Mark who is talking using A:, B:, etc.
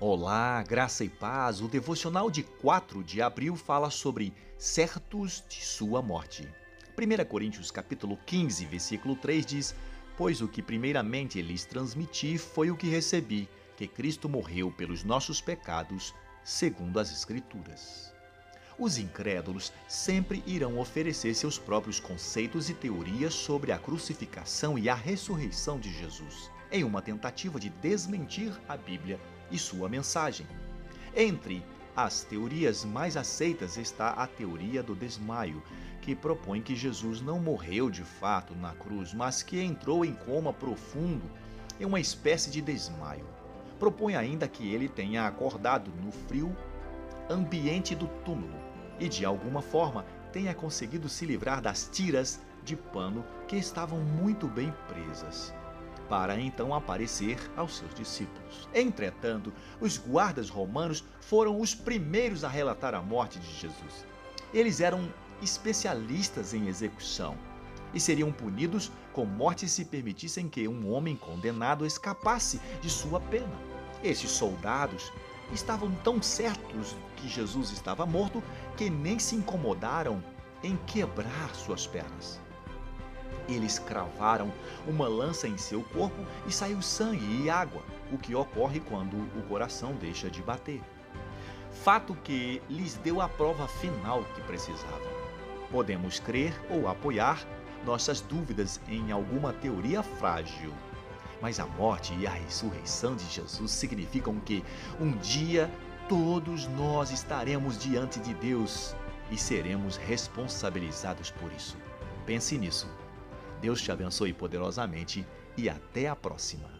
A: Olá, graça e paz. O devocional de 4 de abril fala sobre certos de sua morte. 1 Coríntios capítulo 15, versículo 3 diz: Pois o que primeiramente lhes transmiti foi o que recebi, que Cristo morreu pelos nossos pecados, segundo as Escrituras. Os incrédulos sempre irão oferecer seus próprios conceitos e teorias sobre a crucificação e a ressurreição de Jesus, em uma tentativa de desmentir a Bíblia e sua mensagem. Entre as teorias mais aceitas está a teoria do desmaio, que propõe que Jesus não morreu de fato na cruz, mas que entrou em coma profundo em uma espécie de desmaio. Propõe ainda que ele tenha acordado no frio ambiente do túmulo e, de alguma forma, tenha conseguido se livrar das tiras de pano que estavam muito bem presas para então aparecer aos seus discípulos. Entretanto, os guardas romanos foram os primeiros a relatar a morte de Jesus. Eles eram especialistas em execução e seriam punidos com morte se permitissem que um homem condenado escapasse de sua pena. Esses soldados estavam tão certos que Jesus estava morto que nem se incomodaram em quebrar suas pernas. Eles cravaram uma lança em seu corpo e saiu sangue e água, o que ocorre quando o coração deixa de bater. Fato que lhes deu a prova final que precisavam. Podemos crer ou apoiar nossas dúvidas em alguma teoria frágil. Mas a morte e a ressurreição de Jesus significam que um dia todos nós estaremos diante de Deus e seremos responsabilizados por isso. Pense nisso. Deus te abençoe poderosamente e até a próxima.